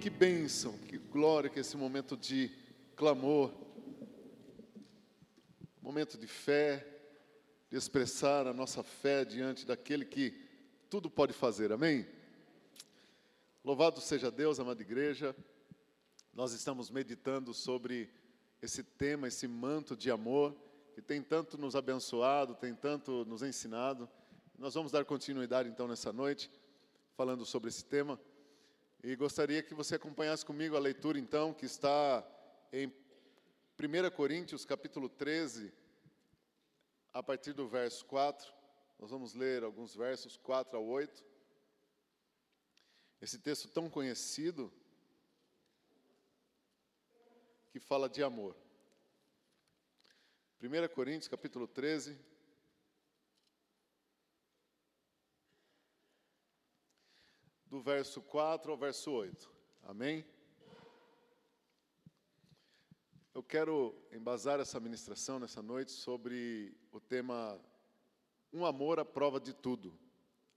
Que bênção, que glória que esse momento de clamor, momento de fé, de expressar a nossa fé diante daquele que tudo pode fazer, amém? Louvado seja Deus, amada igreja, nós estamos meditando sobre esse tema, esse manto de amor, que tem tanto nos abençoado, tem tanto nos ensinado. Nós vamos dar continuidade então nessa noite, falando sobre esse tema. E gostaria que você acompanhasse comigo a leitura, então, que está em 1 Coríntios, capítulo 13, a partir do verso 4. Nós vamos ler alguns versos, 4 a 8. Esse texto tão conhecido, que fala de amor. 1 Coríntios, capítulo 13, do verso 4 ao verso 8. Amém? Eu quero embasar essa ministração nessa noite sobre o tema Um amor à prova de tudo.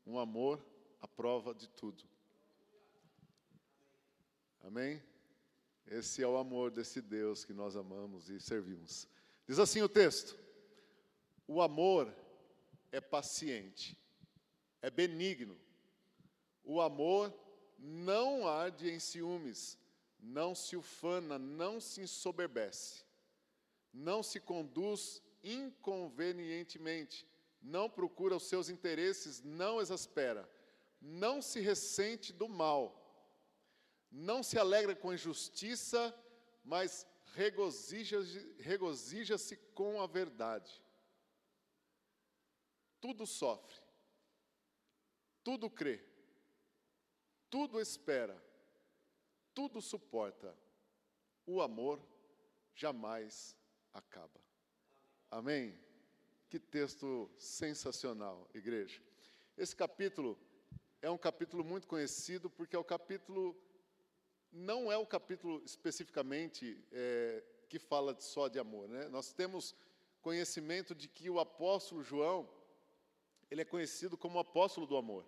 Um amor à prova de tudo. Amém? Esse é o amor desse Deus que nós amamos e servimos. Diz assim o texto: O amor é paciente, é benigno, o amor não arde em ciúmes, não se ufana, não se ensoberbece, não se conduz inconvenientemente, não procura os seus interesses, não exaspera, não se ressente do mal, não se alegra com a injustiça, mas regozija-se regozija com a verdade. Tudo sofre, tudo crê, tudo espera, tudo suporta. O amor jamais acaba. Amém? Que texto sensacional, igreja. Esse capítulo é um capítulo muito conhecido porque é o capítulo, não é o capítulo especificamente é, que fala só de amor. Né? Nós temos conhecimento de que o apóstolo João, ele é conhecido como o apóstolo do amor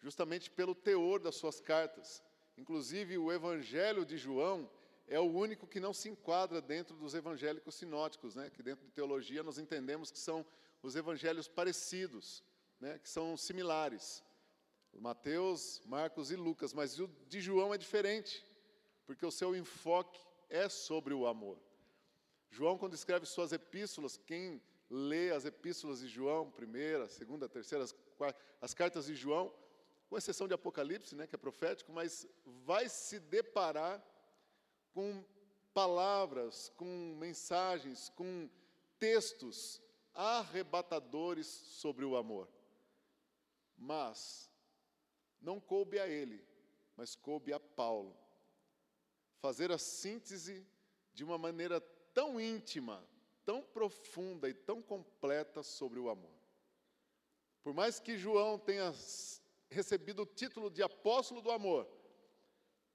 justamente pelo teor das suas cartas. Inclusive, o Evangelho de João é o único que não se enquadra dentro dos evangélicos sinóticos, né? que dentro de teologia nós entendemos que são os evangelhos parecidos, né? que são similares. Mateus, Marcos e Lucas, mas o de João é diferente, porque o seu enfoque é sobre o amor. João, quando escreve suas epístolas, quem lê as epístolas de João, primeira, segunda, terceira, as, as cartas de João, com exceção de Apocalipse, né, que é profético, mas vai se deparar com palavras, com mensagens, com textos arrebatadores sobre o amor. Mas não coube a ele, mas coube a Paulo fazer a síntese de uma maneira tão íntima, tão profunda e tão completa sobre o amor. Por mais que João tenha recebido o título de apóstolo do amor,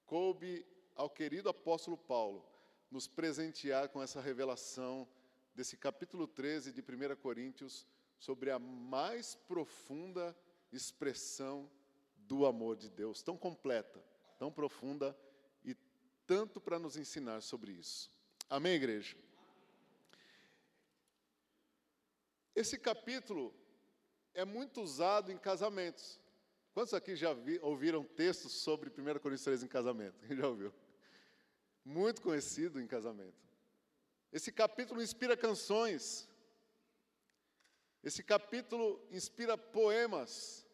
coube ao querido apóstolo Paulo nos presentear com essa revelação desse capítulo 13 de 1 Coríntios sobre a mais profunda expressão do amor de Deus, tão completa, tão profunda e tanto para nos ensinar sobre isso. Amém, igreja? Esse capítulo é muito usado em casamentos. Quantos aqui já vi, ouviram textos sobre 1 Coríntios 3 em casamento? Quem já ouviu? Muito conhecido em casamento. Esse capítulo inspira canções. Esse capítulo inspira poemas.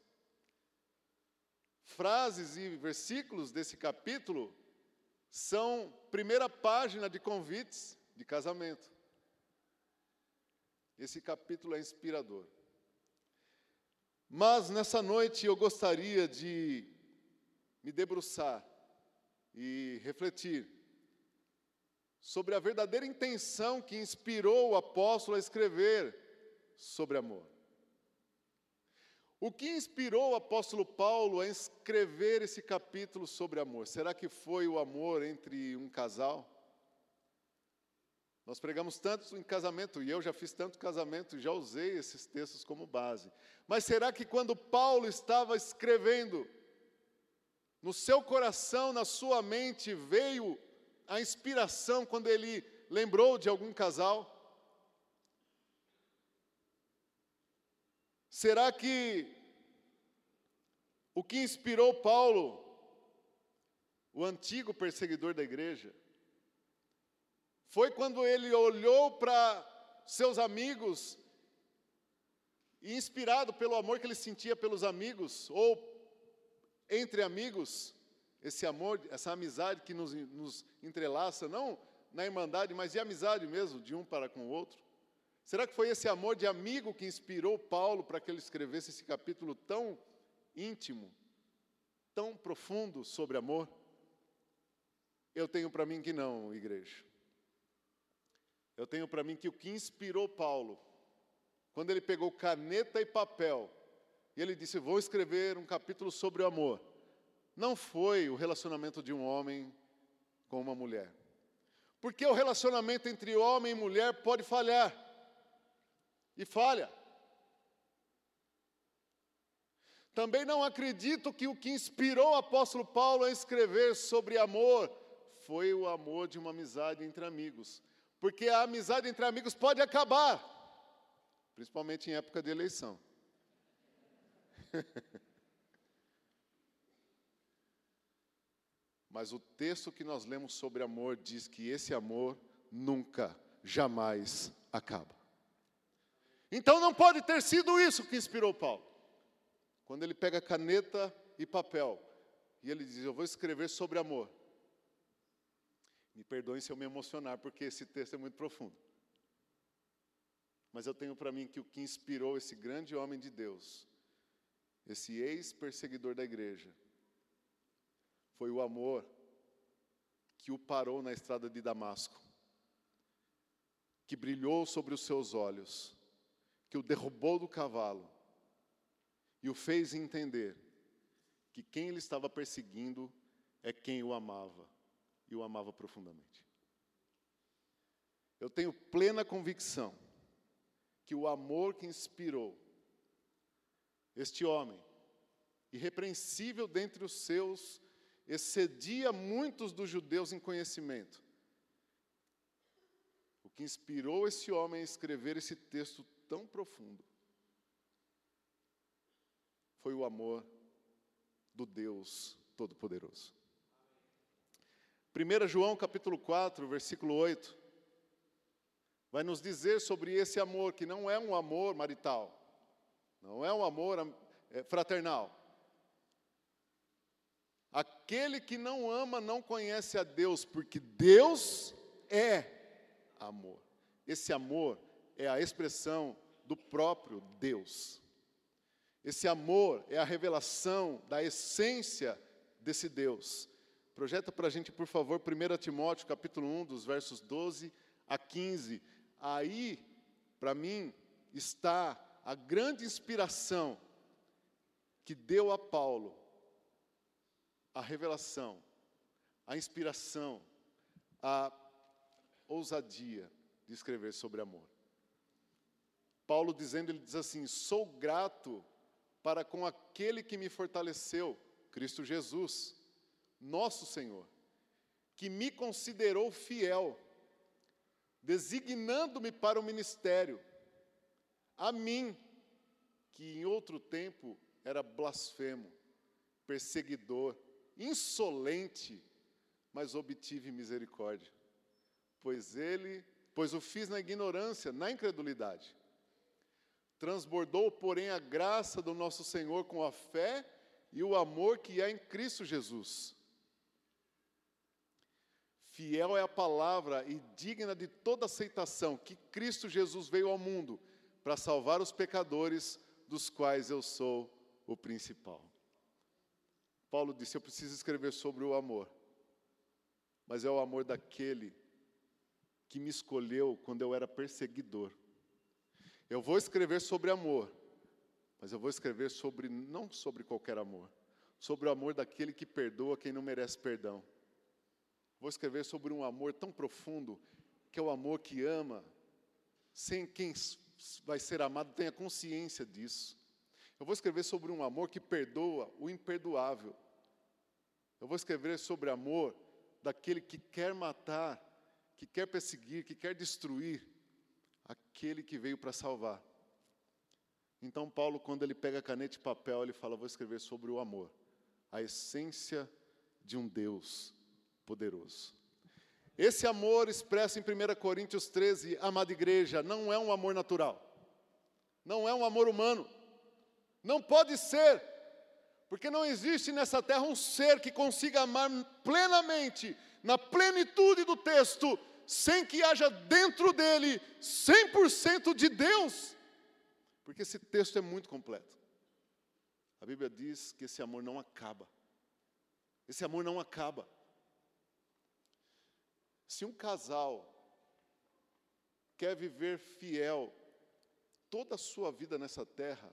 Frases e versículos desse capítulo são primeira página de convites de casamento. Esse capítulo é inspirador. Mas nessa noite eu gostaria de me debruçar e refletir sobre a verdadeira intenção que inspirou o apóstolo a escrever sobre amor. O que inspirou o apóstolo Paulo a escrever esse capítulo sobre amor? Será que foi o amor entre um casal? Nós pregamos tanto em casamento, e eu já fiz tanto casamento, e já usei esses textos como base. Mas será que quando Paulo estava escrevendo No seu coração, na sua mente, veio a inspiração quando ele lembrou de algum casal? Será que o que inspirou Paulo, o antigo perseguidor da igreja, foi quando ele olhou para seus amigos e, inspirado pelo amor que ele sentia pelos amigos, ou entre amigos, esse amor, essa amizade que nos, nos entrelaça, não na irmandade, mas de amizade mesmo, de um para com o outro. Será que foi esse amor de amigo que inspirou Paulo para que ele escrevesse esse capítulo tão íntimo, tão profundo sobre amor? Eu tenho para mim que não, igreja. Eu tenho para mim que o que inspirou Paulo, quando ele pegou caneta e papel, e ele disse: Vou escrever um capítulo sobre o amor, não foi o relacionamento de um homem com uma mulher. Porque o relacionamento entre homem e mulher pode falhar. E falha. Também não acredito que o que inspirou o apóstolo Paulo a escrever sobre amor foi o amor de uma amizade entre amigos. Porque a amizade entre amigos pode acabar, principalmente em época de eleição. Mas o texto que nós lemos sobre amor diz que esse amor nunca, jamais acaba. Então não pode ter sido isso que inspirou Paulo. Quando ele pega caneta e papel e ele diz: Eu vou escrever sobre amor. Me perdoem se eu me emocionar, porque esse texto é muito profundo. Mas eu tenho para mim que o que inspirou esse grande homem de Deus, esse ex-perseguidor da igreja, foi o amor que o parou na estrada de Damasco, que brilhou sobre os seus olhos, que o derrubou do cavalo e o fez entender que quem ele estava perseguindo é quem o amava e o amava profundamente. Eu tenho plena convicção que o amor que inspirou este homem, irrepreensível dentre os seus, excedia muitos dos judeus em conhecimento. O que inspirou esse homem a escrever esse texto tão profundo foi o amor do Deus Todo-Poderoso. 1 João capítulo 4, versículo 8, vai nos dizer sobre esse amor, que não é um amor marital, não é um amor é, fraternal. Aquele que não ama não conhece a Deus, porque Deus é amor. Esse amor é a expressão do próprio Deus. Esse amor é a revelação da essência desse Deus. Projeta para a gente, por favor, 1 Timóteo, capítulo 1, dos versos 12 a 15. Aí, para mim, está a grande inspiração que deu a Paulo a revelação, a inspiração, a ousadia de escrever sobre amor. Paulo dizendo, ele diz assim: sou grato para com aquele que me fortaleceu, Cristo Jesus nosso Senhor, que me considerou fiel, designando-me para o ministério, a mim, que em outro tempo era blasfemo, perseguidor, insolente, mas obtive misericórdia. Pois ele, pois o fiz na ignorância, na incredulidade. Transbordou, porém, a graça do nosso Senhor com a fé e o amor que há em Cristo Jesus. Fiel é a palavra e digna de toda aceitação que Cristo Jesus veio ao mundo para salvar os pecadores, dos quais eu sou o principal. Paulo disse: Eu preciso escrever sobre o amor, mas é o amor daquele que me escolheu quando eu era perseguidor. Eu vou escrever sobre amor, mas eu vou escrever sobre não sobre qualquer amor, sobre o amor daquele que perdoa quem não merece perdão Vou escrever sobre um amor tão profundo, que é o amor que ama, sem quem vai ser amado tenha consciência disso. Eu vou escrever sobre um amor que perdoa o imperdoável. Eu vou escrever sobre amor daquele que quer matar, que quer perseguir, que quer destruir aquele que veio para salvar. Então, Paulo, quando ele pega caneta e papel, ele fala: Vou escrever sobre o amor, a essência de um Deus poderoso. Esse amor expresso em 1 Coríntios 13, amada igreja, não é um amor natural, não é um amor humano, não pode ser, porque não existe nessa terra um ser que consiga amar plenamente, na plenitude do texto, sem que haja dentro dele 100% de Deus. Porque esse texto é muito completo. A Bíblia diz que esse amor não acaba. Esse amor não acaba. Se um casal quer viver fiel toda a sua vida nessa terra,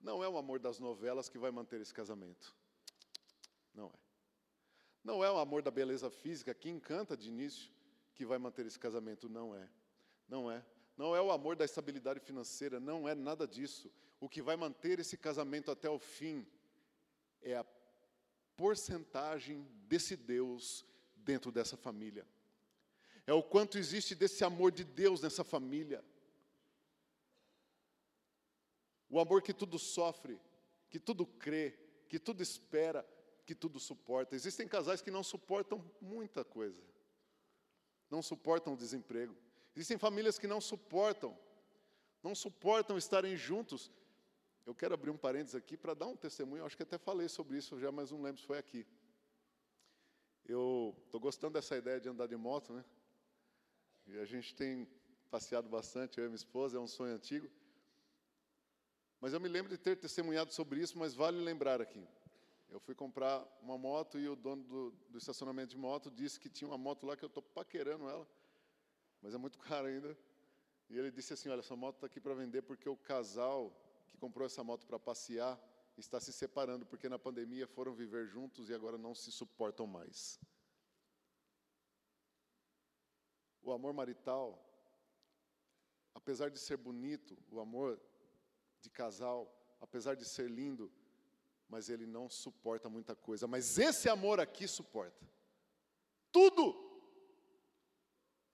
não é o amor das novelas que vai manter esse casamento. Não é. Não é o amor da beleza física que encanta de início que vai manter esse casamento. Não é. Não é. Não é o amor da estabilidade financeira. Não é nada disso. O que vai manter esse casamento até o fim é a porcentagem desse Deus dentro dessa família. É o quanto existe desse amor de Deus nessa família. O amor que tudo sofre, que tudo crê, que tudo espera, que tudo suporta. Existem casais que não suportam muita coisa. Não suportam o desemprego. Existem famílias que não suportam, não suportam estarem juntos. Eu quero abrir um parênteses aqui para dar um testemunho. Eu acho que até falei sobre isso já, mas não lembro se foi aqui. Eu estou gostando dessa ideia de andar de moto, né? E a gente tem passeado bastante, eu e minha esposa, é um sonho antigo. Mas eu me lembro de ter testemunhado sobre isso, mas vale lembrar aqui. Eu fui comprar uma moto e o dono do, do estacionamento de moto disse que tinha uma moto lá que eu estou paquerando ela, mas é muito cara ainda. E ele disse assim: Olha, essa moto está aqui para vender porque o casal que comprou essa moto para passear está se separando, porque na pandemia foram viver juntos e agora não se suportam mais. O amor marital, apesar de ser bonito, o amor de casal, apesar de ser lindo, mas ele não suporta muita coisa. Mas esse amor aqui suporta tudo.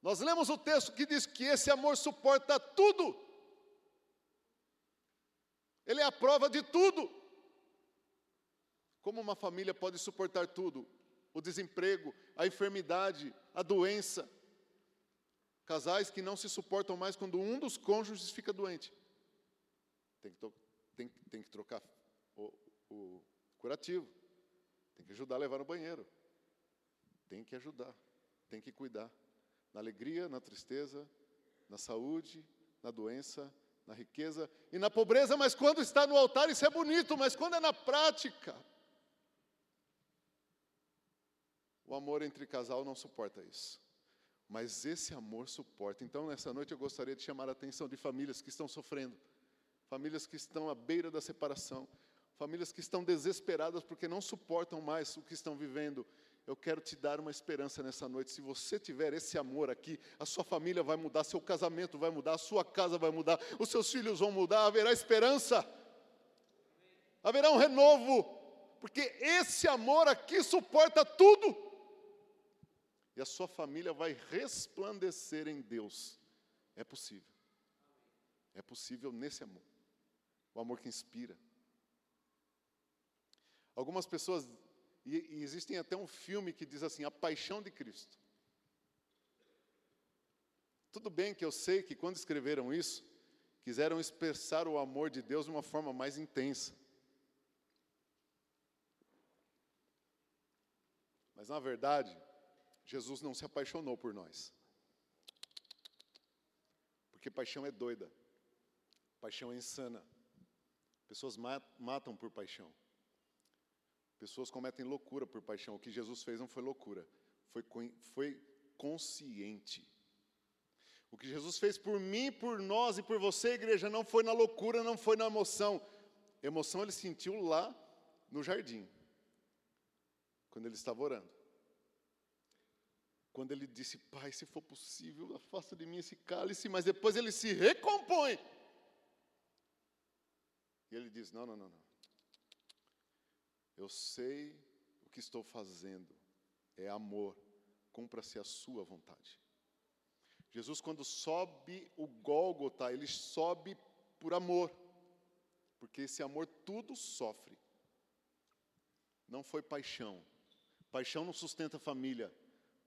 Nós lemos o texto que diz que esse amor suporta tudo. Ele é a prova de tudo. Como uma família pode suportar tudo? O desemprego, a enfermidade, a doença. Casais que não se suportam mais quando um dos cônjuges fica doente. Tem que, tem, tem que trocar o, o curativo. Tem que ajudar a levar no banheiro. Tem que ajudar. Tem que cuidar. Na alegria, na tristeza, na saúde, na doença, na riqueza e na pobreza, mas quando está no altar isso é bonito, mas quando é na prática, o amor entre casal não suporta isso. Mas esse amor suporta. Então, nessa noite eu gostaria de chamar a atenção de famílias que estão sofrendo famílias que estão à beira da separação, famílias que estão desesperadas porque não suportam mais o que estão vivendo. Eu quero te dar uma esperança nessa noite. Se você tiver esse amor aqui, a sua família vai mudar, seu casamento vai mudar, a sua casa vai mudar, os seus filhos vão mudar, haverá esperança, haverá um renovo, porque esse amor aqui suporta tudo. E a sua família vai resplandecer em Deus. É possível. É possível nesse amor o amor que inspira. Algumas pessoas, e, e existem até um filme que diz assim: A Paixão de Cristo. Tudo bem que eu sei que quando escreveram isso, quiseram expressar o amor de Deus de uma forma mais intensa. Mas na verdade, Jesus não se apaixonou por nós. Porque paixão é doida, paixão é insana. Pessoas matam por paixão. Pessoas cometem loucura por paixão. O que Jesus fez não foi loucura, foi, foi consciente. O que Jesus fez por mim, por nós e por você, igreja, não foi na loucura, não foi na emoção. Emoção ele sentiu lá no jardim, quando ele estava orando. Quando ele disse, Pai, se for possível, afasta de mim esse cálice, mas depois ele se recompõe. E ele diz: Não, não, não, não. Eu sei que estou fazendo é amor, cumpra-se a sua vontade. Jesus, quando sobe o Gólgota, ele sobe por amor, porque esse amor tudo sofre. Não foi paixão. Paixão não sustenta família.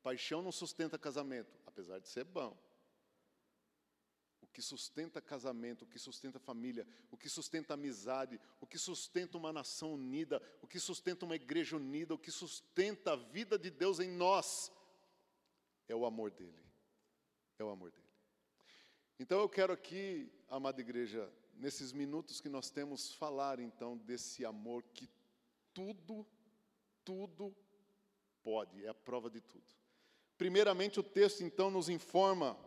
Paixão não sustenta casamento, apesar de ser bom. O que sustenta casamento, o que sustenta família, o que sustenta amizade, o que sustenta uma nação unida, o que sustenta uma igreja unida, o que sustenta a vida de Deus em nós, é o amor dele. É o amor dele. Então eu quero aqui, amada igreja, nesses minutos que nós temos, falar então desse amor que tudo, tudo pode, é a prova de tudo. Primeiramente, o texto então nos informa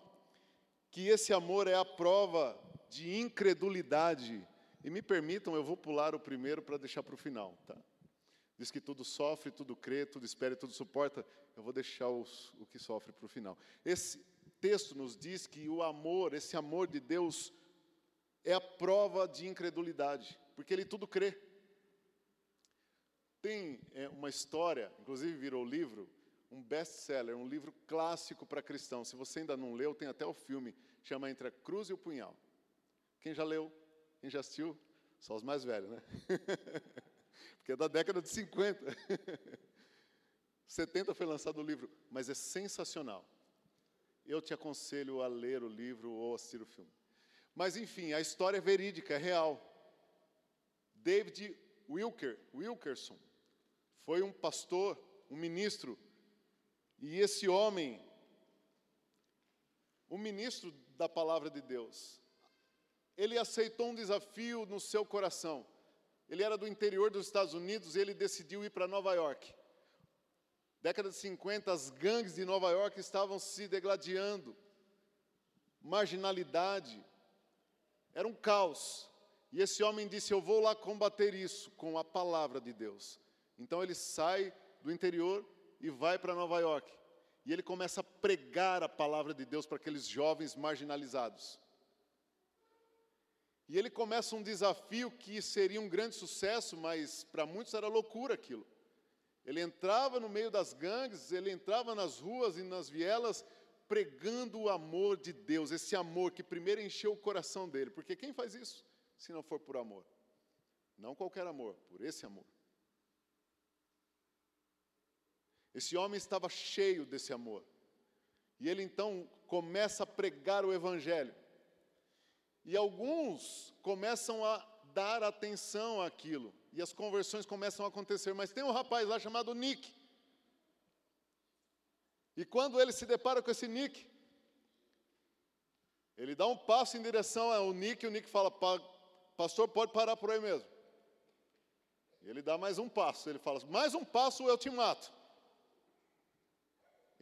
que esse amor é a prova de incredulidade. E me permitam, eu vou pular o primeiro para deixar para o final, tá? Diz que tudo sofre, tudo crê, tudo espera tudo suporta. Eu vou deixar os, o que sofre para o final. Esse texto nos diz que o amor, esse amor de Deus, é a prova de incredulidade, porque ele tudo crê. Tem é, uma história, inclusive virou livro, um best-seller, um livro clássico para cristão. Se você ainda não leu, tem até o filme, chama Entre a Cruz e o Punhal. Quem já leu? Quem já assistiu? Só os mais velhos, né? Porque é da década de 50. 70 foi lançado o livro, mas é sensacional. Eu te aconselho a ler o livro ou assistir o filme. Mas enfim, a história é verídica, é real. David Wilker, Wilkerson foi um pastor, um ministro, e esse homem, o ministro da palavra de Deus, ele aceitou um desafio no seu coração. Ele era do interior dos Estados Unidos e ele decidiu ir para Nova York. Década de 50, as gangues de Nova York estavam se degladiando. Marginalidade. Era um caos. E esse homem disse: Eu vou lá combater isso com a palavra de Deus. Então ele sai do interior e vai para Nova York. E ele começa a pregar a palavra de Deus para aqueles jovens marginalizados. E ele começa um desafio que seria um grande sucesso, mas para muitos era loucura aquilo. Ele entrava no meio das gangues, ele entrava nas ruas e nas vielas pregando o amor de Deus, esse amor que primeiro encheu o coração dele, porque quem faz isso se não for por amor? Não qualquer amor, por esse amor. Esse homem estava cheio desse amor. E ele então começa a pregar o Evangelho. E alguns começam a dar atenção àquilo. E as conversões começam a acontecer. Mas tem um rapaz lá chamado Nick. E quando ele se depara com esse Nick, ele dá um passo em direção ao Nick, e o Nick fala: Pastor, pode parar por aí mesmo. Ele dá mais um passo. Ele fala: Mais um passo, eu te mato.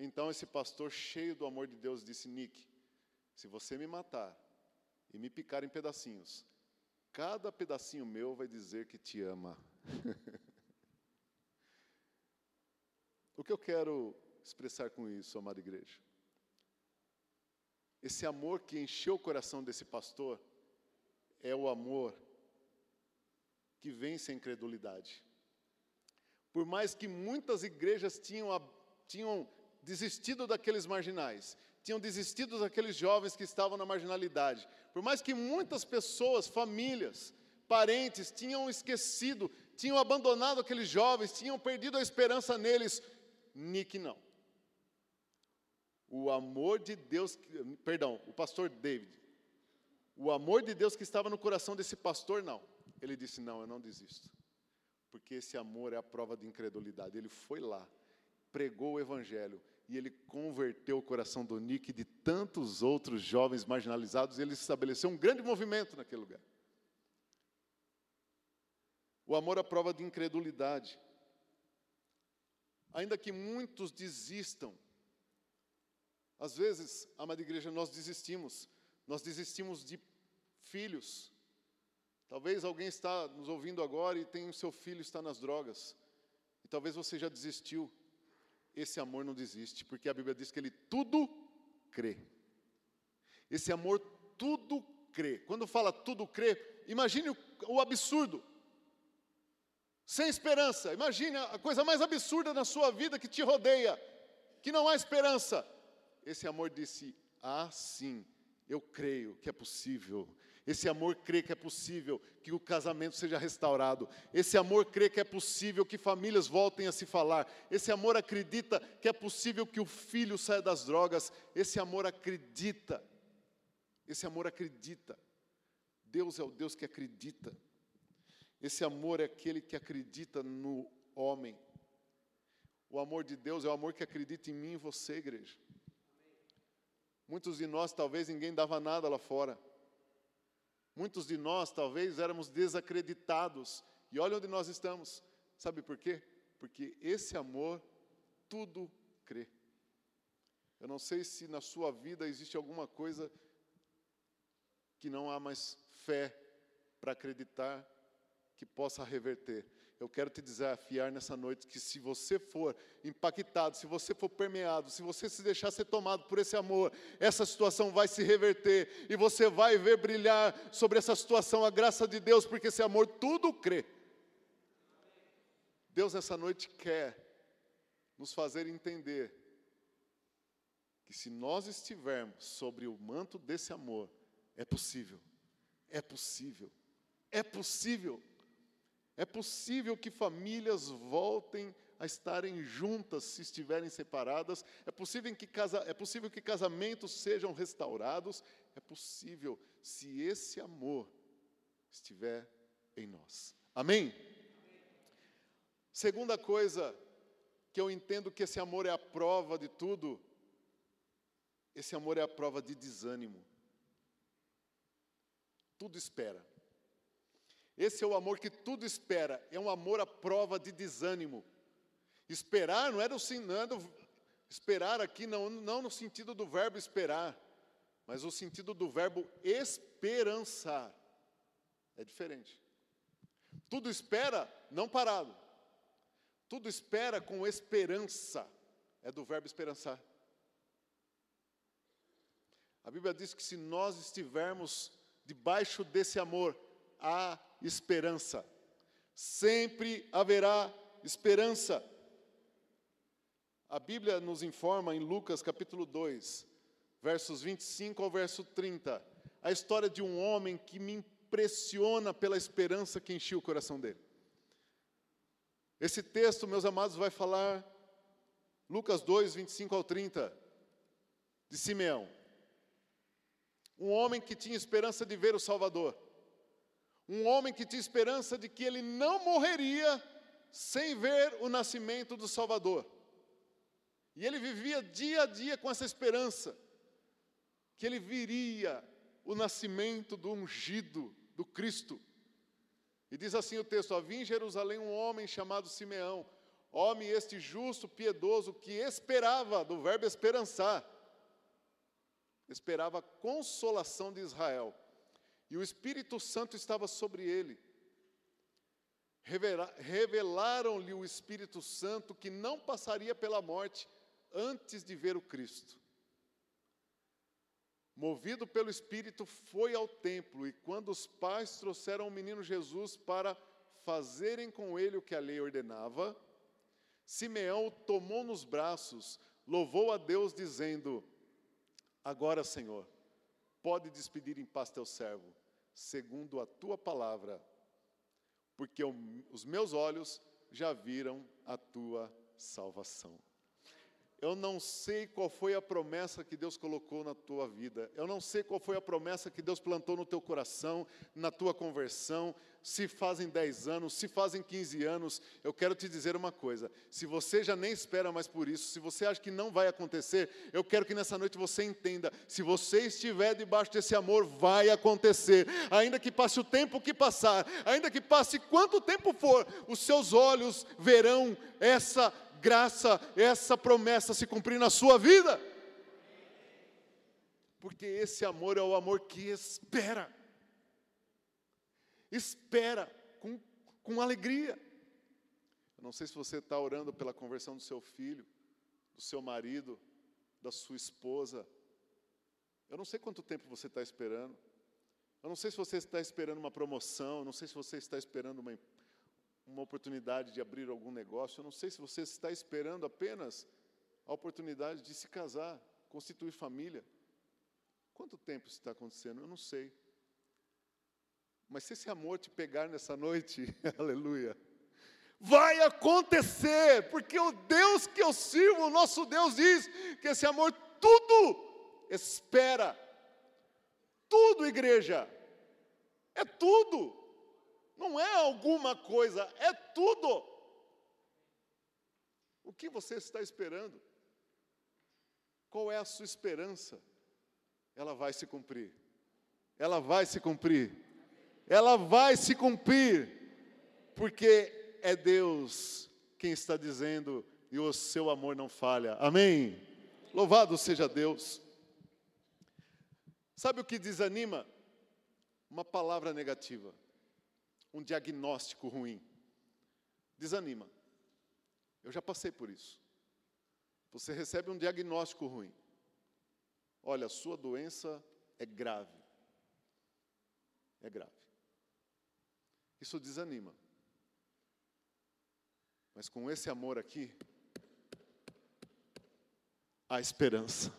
Então esse pastor, cheio do amor de Deus, disse: Nick, se você me matar e me picar em pedacinhos, cada pedacinho meu vai dizer que te ama. o que eu quero expressar com isso, amada igreja? Esse amor que encheu o coração desse pastor é o amor que vence a incredulidade. Por mais que muitas igrejas tinham, tinham desistido daqueles marginais, tinham desistido daqueles jovens que estavam na marginalidade. Por mais que muitas pessoas, famílias, parentes tinham esquecido, tinham abandonado aqueles jovens, tinham perdido a esperança neles, Nick não. O amor de Deus, perdão, o pastor David, o amor de Deus que estava no coração desse pastor, não. Ele disse: Não, eu não desisto. Porque esse amor é a prova de incredulidade. Ele foi lá, pregou o evangelho, e ele converteu o coração do Nick e de tantos outros jovens marginalizados, ele estabeleceu um grande movimento naquele lugar. O amor à prova de incredulidade. Ainda que muitos desistam, às vezes, amada igreja, nós desistimos. Nós desistimos de filhos. Talvez alguém está nos ouvindo agora e tem o seu filho está nas drogas. E talvez você já desistiu esse amor não desiste, porque a Bíblia diz que ele tudo crê. Esse amor tudo crê. Quando fala tudo crê, imagine o, o absurdo. sem esperança. Imagine a coisa mais absurda na sua vida que te rodeia, que não há esperança. Esse amor disse: Ah, sim, eu creio que é possível. Esse amor crê que é possível que o casamento seja restaurado. Esse amor crê que é possível que famílias voltem a se falar. Esse amor acredita que é possível que o filho saia das drogas. Esse amor acredita. Esse amor acredita. Deus é o Deus que acredita. Esse amor é aquele que acredita no homem. O amor de Deus é o amor que acredita em mim e você, igreja. Muitos de nós, talvez ninguém dava nada lá fora. Muitos de nós, talvez, éramos desacreditados. E olha onde nós estamos. Sabe por quê? Porque esse amor tudo crê. Eu não sei se na sua vida existe alguma coisa que não há mais fé para acreditar que possa reverter. Eu quero te desafiar nessa noite que se você for impactado, se você for permeado, se você se deixar ser tomado por esse amor, essa situação vai se reverter e você vai ver brilhar sobre essa situação a graça de Deus, porque esse amor tudo crê. Deus essa noite quer nos fazer entender que se nós estivermos sobre o manto desse amor, é possível. É possível. É possível. É possível que famílias voltem a estarem juntas se estiverem separadas. É possível que, casa, é possível que casamentos sejam restaurados. É possível se esse amor estiver em nós. Amém? Segunda coisa que eu entendo que esse amor é a prova de tudo, esse amor é a prova de desânimo. Tudo espera. Esse é o amor que tudo espera, é um amor à prova de desânimo. Esperar não é, do, não é esperar aqui não, não no sentido do verbo esperar, mas no sentido do verbo esperançar. É diferente. Tudo espera não parado. Tudo espera com esperança. É do verbo esperançar. A Bíblia diz que se nós estivermos debaixo desse amor, há esperança. Sempre haverá esperança. A Bíblia nos informa em Lucas capítulo 2, versos 25 ao verso 30, a história de um homem que me impressiona pela esperança que encheu o coração dele. Esse texto, meus amados, vai falar, Lucas 2, 25 ao 30, de Simeão. Um homem que tinha esperança de ver o Salvador. Um homem que tinha esperança de que ele não morreria sem ver o nascimento do Salvador. E ele vivia dia a dia com essa esperança, que ele viria o nascimento do ungido, do Cristo. E diz assim o texto: Havia em Jerusalém um homem chamado Simeão, homem este justo, piedoso, que esperava, do verbo esperançar, esperava a consolação de Israel e o Espírito Santo estava sobre ele. Revelaram-lhe o Espírito Santo que não passaria pela morte antes de ver o Cristo. Movido pelo Espírito, foi ao templo, e quando os pais trouxeram o menino Jesus para fazerem com ele o que a lei ordenava, Simeão o tomou nos braços, louvou a Deus, dizendo: Agora, Senhor, pode despedir em paz teu servo segundo a tua palavra, porque os meus olhos já viram a tua salvação. Eu não sei qual foi a promessa que Deus colocou na tua vida. Eu não sei qual foi a promessa que Deus plantou no teu coração, na tua conversão. Se fazem 10 anos, se fazem 15 anos, eu quero te dizer uma coisa. Se você já nem espera mais por isso, se você acha que não vai acontecer, eu quero que nessa noite você entenda. Se você estiver debaixo desse amor, vai acontecer. Ainda que passe o tempo que passar, ainda que passe quanto tempo for, os seus olhos verão essa graça, essa promessa se cumprir na sua vida. Porque esse amor é o amor que espera. Espera com, com alegria. Eu não sei se você está orando pela conversão do seu filho, do seu marido, da sua esposa. Eu não sei quanto tempo você está esperando. Eu não sei se você está esperando uma promoção, não sei se você está esperando uma, uma oportunidade de abrir algum negócio. Eu não sei se você está esperando apenas a oportunidade de se casar, constituir família. Quanto tempo isso está acontecendo? Eu não sei. Mas se esse amor te pegar nessa noite, aleluia, vai acontecer, porque o Deus que eu sirvo, o nosso Deus diz que esse amor tudo espera. Tudo, igreja. É tudo. Não é alguma coisa, é tudo. O que você está esperando? Qual é a sua esperança? Ela vai se cumprir. Ela vai se cumprir. Ela vai se cumprir. Porque é Deus quem está dizendo e o seu amor não falha. Amém? Louvado seja Deus. Sabe o que desanima? Uma palavra negativa um diagnóstico ruim. Desanima. Eu já passei por isso. Você recebe um diagnóstico ruim. Olha, a sua doença é grave. É grave. Isso desanima. Mas com esse amor aqui, há esperança.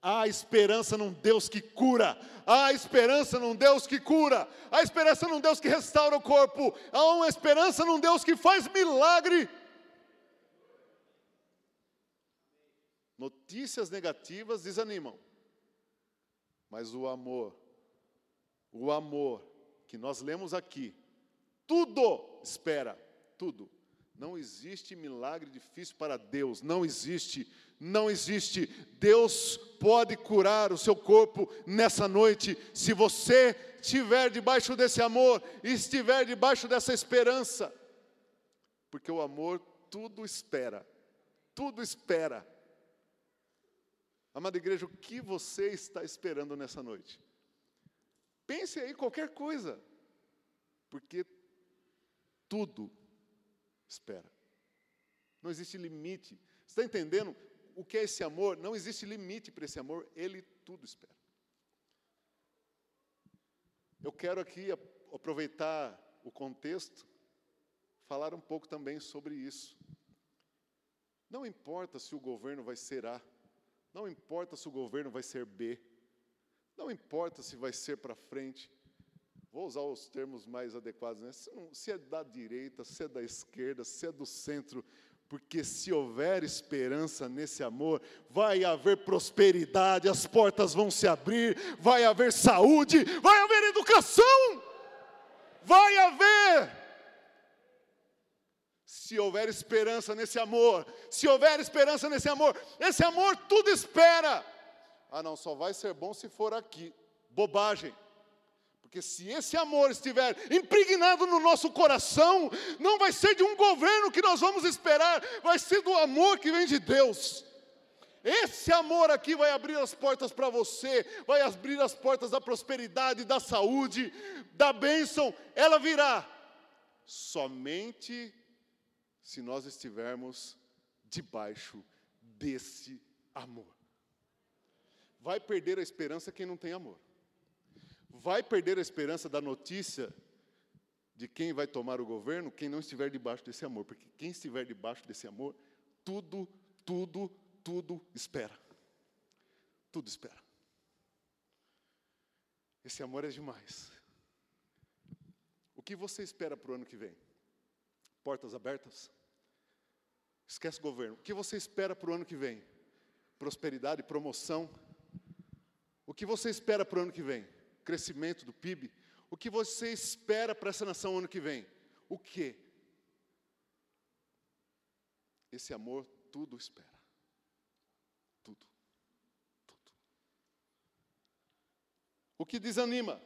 Há esperança num Deus que cura. Há esperança num Deus que cura. Há esperança num Deus que restaura o corpo. Há uma esperança num Deus que faz milagre. Notícias negativas desanimam. Mas o amor, o amor que nós lemos aqui, tudo espera, tudo. Não existe milagre difícil para Deus, não existe não existe. Deus pode curar o seu corpo nessa noite, se você estiver debaixo desse amor estiver debaixo dessa esperança. Porque o amor tudo espera, tudo espera. Amada igreja, o que você está esperando nessa noite? Pense aí qualquer coisa, porque tudo espera. Não existe limite. Você está entendendo? O que é esse amor, não existe limite para esse amor, ele tudo espera. Eu quero aqui aproveitar o contexto, falar um pouco também sobre isso. Não importa se o governo vai ser A, não importa se o governo vai ser B, não importa se vai ser para frente, vou usar os termos mais adequados, né? se é da direita, se é da esquerda, se é do centro, porque se houver esperança nesse amor, vai haver prosperidade, as portas vão se abrir, vai haver saúde, vai haver educação, vai haver. Se houver esperança nesse amor, se houver esperança nesse amor, esse amor tudo espera. Ah, não, só vai ser bom se for aqui. Bobagem. Porque se esse amor estiver impregnado no nosso coração, não vai ser de um governo que nós vamos esperar, vai ser do amor que vem de Deus. Esse amor aqui vai abrir as portas para você, vai abrir as portas da prosperidade, da saúde, da bênção, ela virá somente se nós estivermos debaixo desse amor. Vai perder a esperança quem não tem amor vai perder a esperança da notícia de quem vai tomar o governo, quem não estiver debaixo desse amor, porque quem estiver debaixo desse amor, tudo, tudo, tudo espera. Tudo espera. Esse amor é demais. O que você espera para o ano que vem? Portas abertas? Esquece o governo. O que você espera para o ano que vem? Prosperidade, promoção? O que você espera para o ano que vem? Crescimento do PIB, o que você espera para essa nação ano que vem? O que? Esse amor tudo espera. Tudo. Tudo. O que desanima?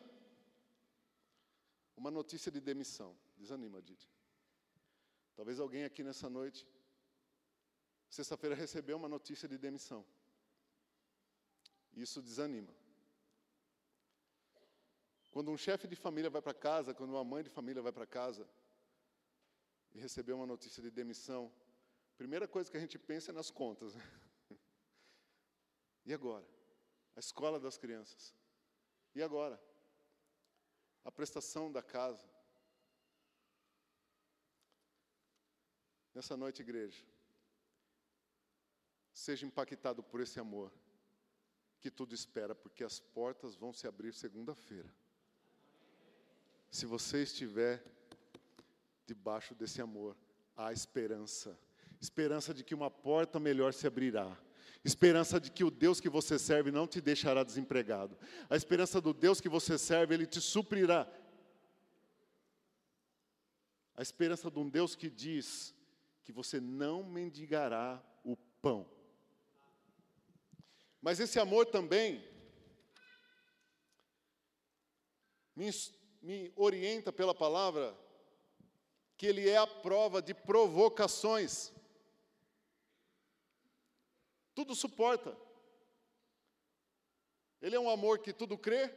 Uma notícia de demissão. Desanima, Didi. Talvez alguém aqui nessa noite, sexta-feira, recebeu uma notícia de demissão. Isso desanima. Quando um chefe de família vai para casa, quando uma mãe de família vai para casa e recebeu uma notícia de demissão, a primeira coisa que a gente pensa é nas contas. Né? E agora? A escola das crianças. E agora? A prestação da casa. Nessa noite, igreja, seja impactado por esse amor que tudo espera, porque as portas vão se abrir segunda-feira. Se você estiver debaixo desse amor, há esperança esperança de que uma porta melhor se abrirá. Esperança de que o Deus que você serve não te deixará desempregado. A esperança do Deus que você serve, ele te suprirá. A esperança de um Deus que diz que você não mendigará o pão. Mas esse amor também me, me orienta pela palavra que ele é a prova de provocações. Tudo suporta. Ele é um amor que tudo crê,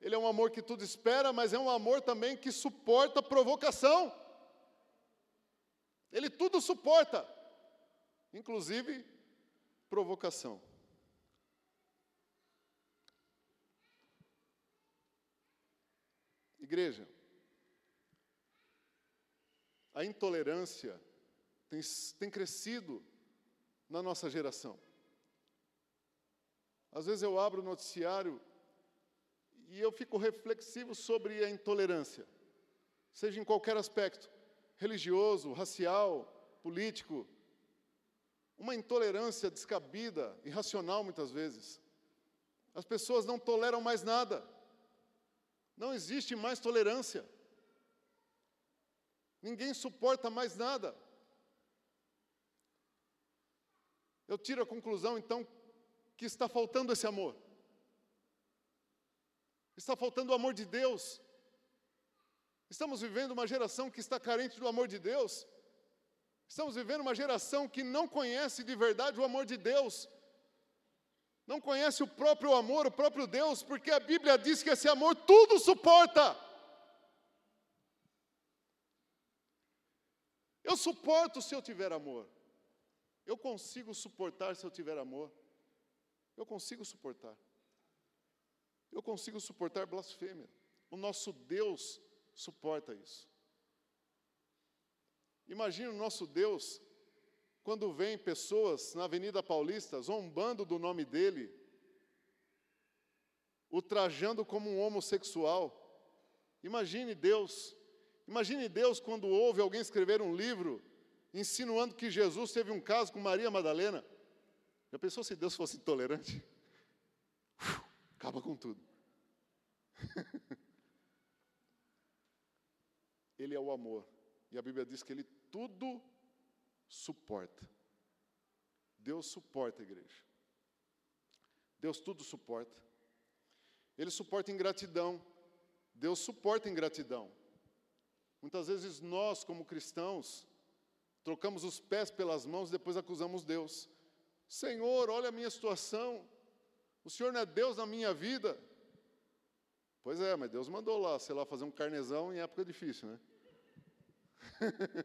ele é um amor que tudo espera, mas é um amor também que suporta provocação. Ele tudo suporta, inclusive provocação. Igreja, a intolerância tem, tem crescido na nossa geração. Às vezes eu abro o noticiário e eu fico reflexivo sobre a intolerância, seja em qualquer aspecto, religioso, racial, político. Uma intolerância descabida, irracional muitas vezes. As pessoas não toleram mais nada. Não existe mais tolerância. Ninguém suporta mais nada. Eu tiro a conclusão, então, que está faltando esse amor. Está faltando o amor de Deus. Estamos vivendo uma geração que está carente do amor de Deus. Estamos vivendo uma geração que não conhece de verdade o amor de Deus. Não conhece o próprio amor, o próprio Deus, porque a Bíblia diz que esse amor tudo suporta. Eu suporto se eu tiver amor. Eu consigo suportar se eu tiver amor. Eu consigo suportar. Eu consigo suportar blasfêmia. O nosso Deus suporta isso. Imagine o nosso Deus quando vem pessoas na Avenida Paulista zombando do nome dele, o trajando como um homossexual. Imagine Deus. Imagine Deus quando ouve alguém escrever um livro insinuando que Jesus teve um caso com Maria Madalena. Já pensou se Deus fosse intolerante? Uf, acaba com tudo. ele é o amor. E a Bíblia diz que ele tudo suporta. Deus suporta a igreja. Deus tudo suporta. Ele suporta ingratidão. Deus suporta ingratidão. Muitas vezes nós, como cristãos, Trocamos os pés pelas mãos e depois acusamos Deus. Senhor, olha a minha situação. O Senhor não é Deus na minha vida. Pois é, mas Deus mandou lá, sei lá, fazer um carnezão em época difícil, né?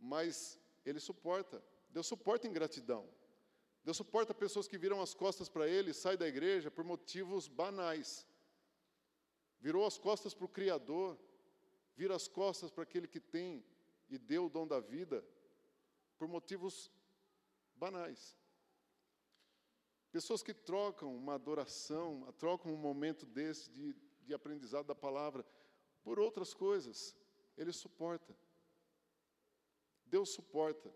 mas Ele suporta. Deus suporta ingratidão. Deus suporta pessoas que viram as costas para Ele, saem da igreja por motivos banais. Virou as costas para o Criador, vira as costas para aquele que tem e deu o dom da vida por motivos banais. Pessoas que trocam uma adoração, trocam um momento desse de, de aprendizado da palavra por outras coisas, ele suporta. Deus suporta.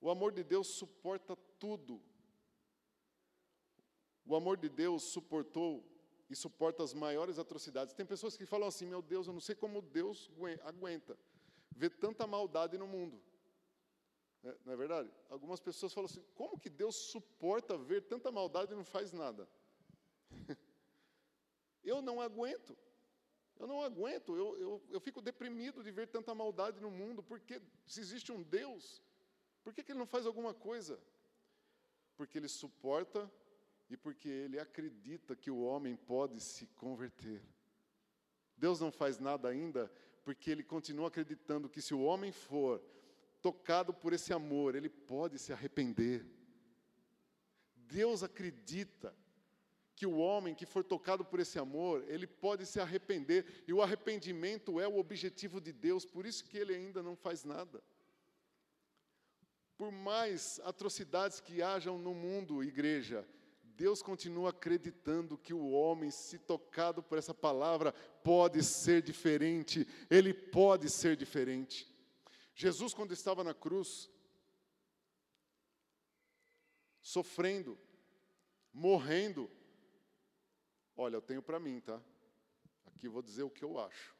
O amor de Deus suporta tudo. O amor de Deus suportou e suporta as maiores atrocidades. Tem pessoas que falam assim: meu Deus, eu não sei como Deus aguenta ver tanta maldade no mundo. É, não é verdade? Algumas pessoas falam assim: como que Deus suporta ver tanta maldade e não faz nada? eu não aguento. Eu não aguento, eu, eu, eu fico deprimido de ver tanta maldade no mundo, porque se existe um Deus, por que, que Ele não faz alguma coisa? Porque Ele suporta e porque ele acredita que o homem pode se converter. Deus não faz nada ainda porque ele continua acreditando que se o homem for tocado por esse amor, ele pode se arrepender. Deus acredita que o homem que for tocado por esse amor, ele pode se arrepender, e o arrependimento é o objetivo de Deus, por isso que ele ainda não faz nada. Por mais atrocidades que hajam no mundo, igreja, Deus continua acreditando que o homem, se tocado por essa palavra, pode ser diferente, ele pode ser diferente. Jesus, quando estava na cruz, sofrendo, morrendo, olha, eu tenho para mim, tá? Aqui vou dizer o que eu acho.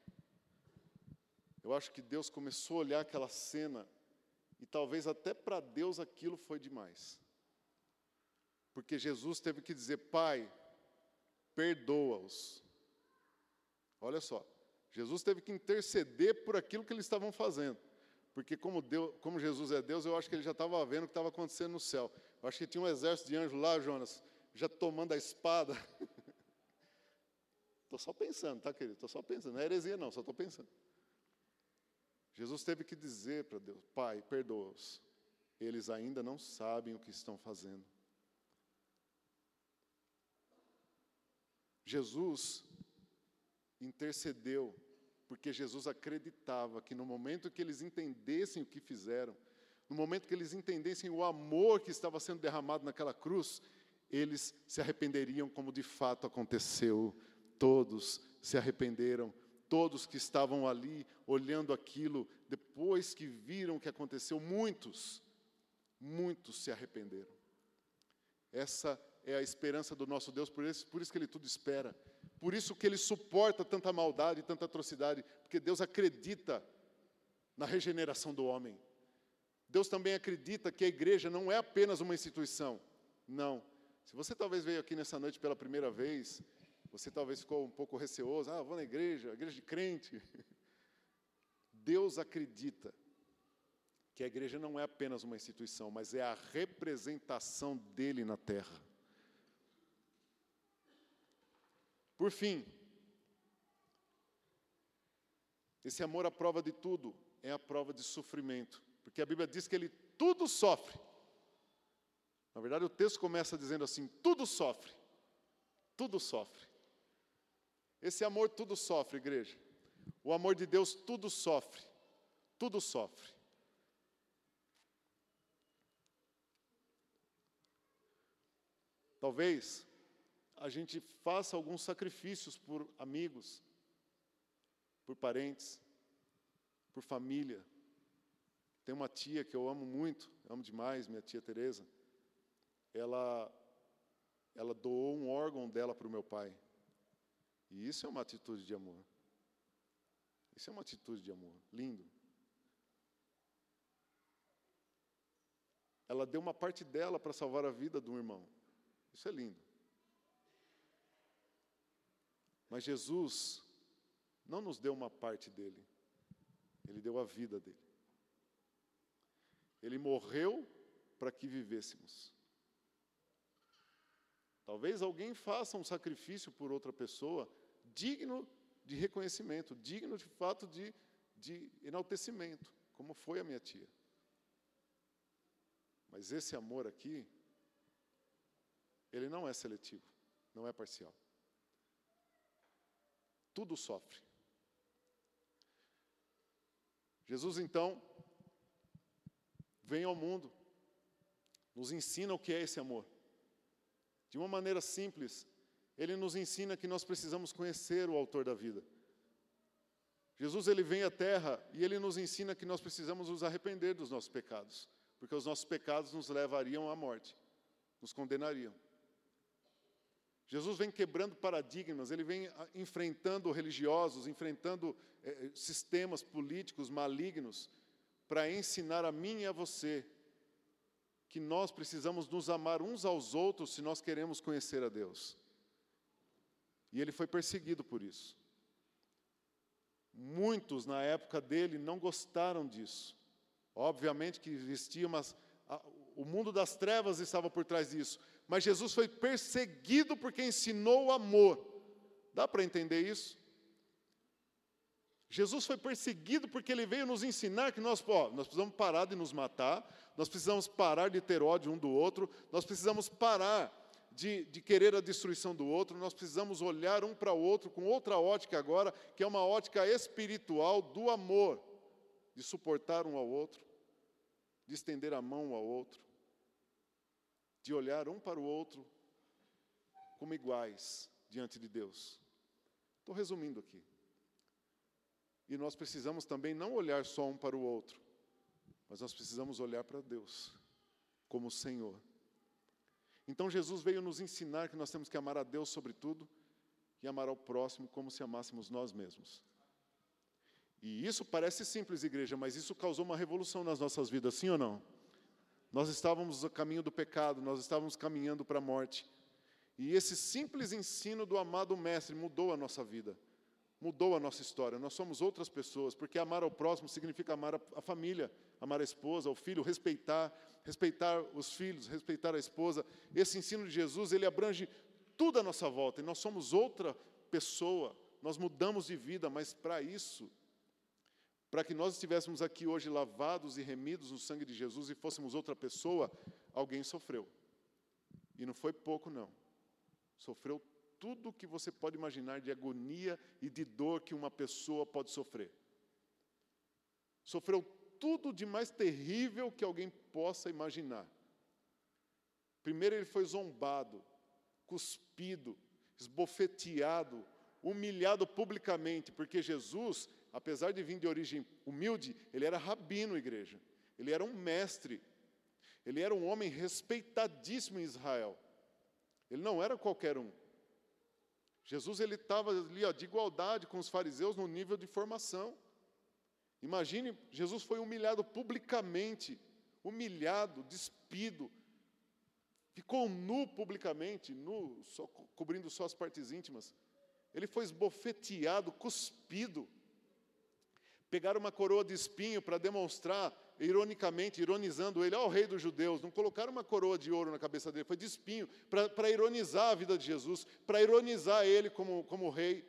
Eu acho que Deus começou a olhar aquela cena e talvez até para Deus aquilo foi demais. Porque Jesus teve que dizer: Pai, perdoa-os. Olha só, Jesus teve que interceder por aquilo que eles estavam fazendo. Porque como, Deus, como Jesus é Deus, eu acho que ele já estava vendo o que estava acontecendo no céu. Eu acho que tinha um exército de anjos lá, Jonas, já tomando a espada. Estou só pensando, tá, querido? Estou só pensando. Não é heresia, não, só estou pensando. Jesus teve que dizer para Deus: Pai, perdoa-os. Eles ainda não sabem o que estão fazendo. Jesus intercedeu, porque Jesus acreditava que no momento que eles entendessem o que fizeram, no momento que eles entendessem o amor que estava sendo derramado naquela cruz, eles se arrependeriam como de fato aconteceu. Todos se arrependeram, todos que estavam ali olhando aquilo, depois que viram o que aconteceu, muitos, muitos se arrependeram. Essa é a esperança do nosso Deus, por isso, por isso que Ele tudo espera. Por isso que Ele suporta tanta maldade, tanta atrocidade, porque Deus acredita na regeneração do homem. Deus também acredita que a igreja não é apenas uma instituição. Não. Se você talvez veio aqui nessa noite pela primeira vez, você talvez ficou um pouco receoso, ah, vou na igreja, igreja de crente. Deus acredita que a igreja não é apenas uma instituição, mas é a representação dele na terra. Por fim, esse amor à prova de tudo é a prova de sofrimento, porque a Bíblia diz que ele tudo sofre. Na verdade, o texto começa dizendo assim: tudo sofre, tudo sofre. Esse amor tudo sofre, igreja. O amor de Deus tudo sofre, tudo sofre. Talvez a gente faça alguns sacrifícios por amigos, por parentes, por família. Tem uma tia que eu amo muito, amo demais, minha tia Teresa. Ela ela doou um órgão dela para o meu pai. E isso é uma atitude de amor. Isso é uma atitude de amor, lindo. Ela deu uma parte dela para salvar a vida de um irmão. Isso é lindo. Mas Jesus não nos deu uma parte dele, ele deu a vida dele. Ele morreu para que vivêssemos. Talvez alguém faça um sacrifício por outra pessoa digno de reconhecimento, digno de fato de, de enaltecimento, como foi a minha tia. Mas esse amor aqui, ele não é seletivo, não é parcial tudo sofre. Jesus, então, vem ao mundo, nos ensina o que é esse amor. De uma maneira simples, ele nos ensina que nós precisamos conhecer o autor da vida. Jesus ele vem à terra e ele nos ensina que nós precisamos nos arrepender dos nossos pecados, porque os nossos pecados nos levariam à morte, nos condenariam. Jesus vem quebrando paradigmas, ele vem ah, enfrentando religiosos, enfrentando eh, sistemas políticos malignos, para ensinar a mim e a você que nós precisamos nos amar uns aos outros se nós queremos conhecer a Deus. E ele foi perseguido por isso. Muitos na época dele não gostaram disso. Obviamente que existia, mas o mundo das trevas estava por trás disso mas Jesus foi perseguido porque ensinou o amor. Dá para entender isso? Jesus foi perseguido porque ele veio nos ensinar que nós, ó, nós precisamos parar de nos matar, nós precisamos parar de ter ódio um do outro, nós precisamos parar de, de querer a destruição do outro, nós precisamos olhar um para o outro com outra ótica agora, que é uma ótica espiritual do amor, de suportar um ao outro, de estender a mão um ao outro, de olhar um para o outro como iguais diante de Deus. Estou resumindo aqui. E nós precisamos também não olhar só um para o outro, mas nós precisamos olhar para Deus como Senhor. Então Jesus veio nos ensinar que nós temos que amar a Deus sobre tudo e amar ao próximo como se amássemos nós mesmos. E isso parece simples, igreja, mas isso causou uma revolução nas nossas vidas, sim ou não? Nós estávamos a caminho do pecado, nós estávamos caminhando para a morte. E esse simples ensino do amado Mestre mudou a nossa vida, mudou a nossa história. Nós somos outras pessoas, porque amar ao próximo significa amar a, família, amar a esposa, o filho, respeitar, respeitar os filhos, respeitar a esposa. Esse ensino de Jesus, ele abrange tudo à nossa volta, e nós somos outra pessoa, nós mudamos de vida, mas para isso, para que nós estivéssemos aqui hoje lavados e remidos no sangue de Jesus e fôssemos outra pessoa, alguém sofreu. E não foi pouco, não. Sofreu tudo o que você pode imaginar de agonia e de dor que uma pessoa pode sofrer. Sofreu tudo de mais terrível que alguém possa imaginar. Primeiro, ele foi zombado, cuspido, esbofeteado, humilhado publicamente, porque Jesus, apesar de vir de origem humilde, ele era rabino, igreja. Ele era um mestre. Ele era um homem respeitadíssimo em Israel. Ele não era qualquer um. Jesus ele estava ali ó, de igualdade com os fariseus no nível de formação. Imagine, Jesus foi humilhado publicamente, humilhado, despido, ficou nu publicamente, nu, só, cobrindo só as partes íntimas. Ele foi esbofeteado, cuspido. Pegaram uma coroa de espinho para demonstrar, ironicamente, ironizando ele, ó oh, rei dos judeus. Não colocaram uma coroa de ouro na cabeça dele, foi de espinho, para ironizar a vida de Jesus, para ironizar ele como, como rei.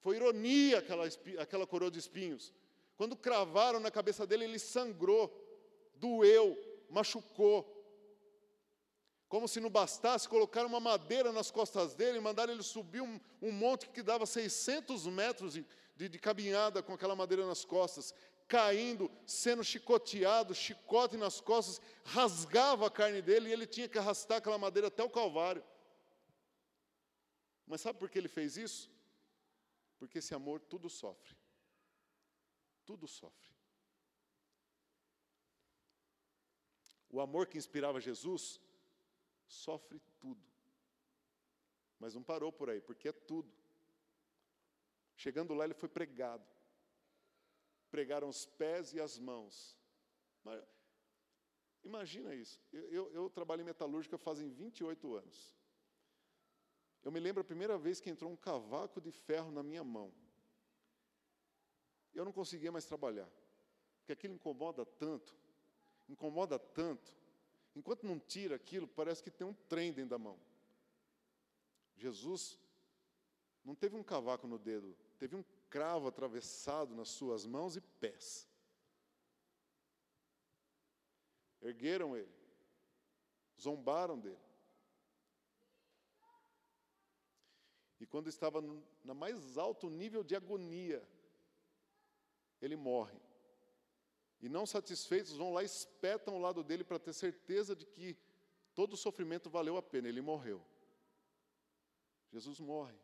Foi ironia aquela, aquela coroa de espinhos. Quando cravaram na cabeça dele, ele sangrou, doeu, machucou. Como se não bastasse, colocaram uma madeira nas costas dele e mandaram ele subir um, um monte que dava 600 metros de, de, de caminhada com aquela madeira nas costas, caindo, sendo chicoteado, chicote nas costas, rasgava a carne dele e ele tinha que arrastar aquela madeira até o Calvário. Mas sabe por que ele fez isso? Porque esse amor tudo sofre. Tudo sofre. O amor que inspirava Jesus sofre tudo. Mas não parou por aí, porque é tudo. Chegando lá, ele foi pregado. Pregaram os pés e as mãos. Imagina isso. Eu, eu, eu trabalho em metalúrgica fazem 28 anos. Eu me lembro a primeira vez que entrou um cavaco de ferro na minha mão. Eu não conseguia mais trabalhar, porque aquilo incomoda tanto, incomoda tanto. Enquanto não tira aquilo, parece que tem um trem dentro da mão. Jesus não teve um cavaco no dedo, teve um cravo atravessado nas suas mãos e pés. Ergueram ele, zombaram dele. E quando estava no mais alto nível de agonia, ele morre. E não satisfeitos, vão lá e espetam o lado dele para ter certeza de que todo o sofrimento valeu a pena. Ele morreu. Jesus morre.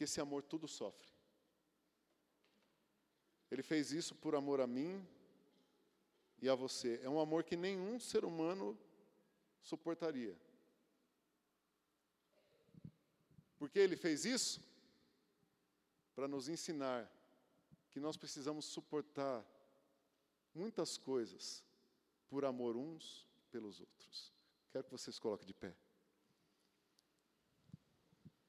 Porque esse amor tudo sofre. Ele fez isso por amor a mim e a você. É um amor que nenhum ser humano suportaria. Por que ele fez isso? Para nos ensinar que nós precisamos suportar muitas coisas por amor uns pelos outros. Quero que vocês coloquem de pé.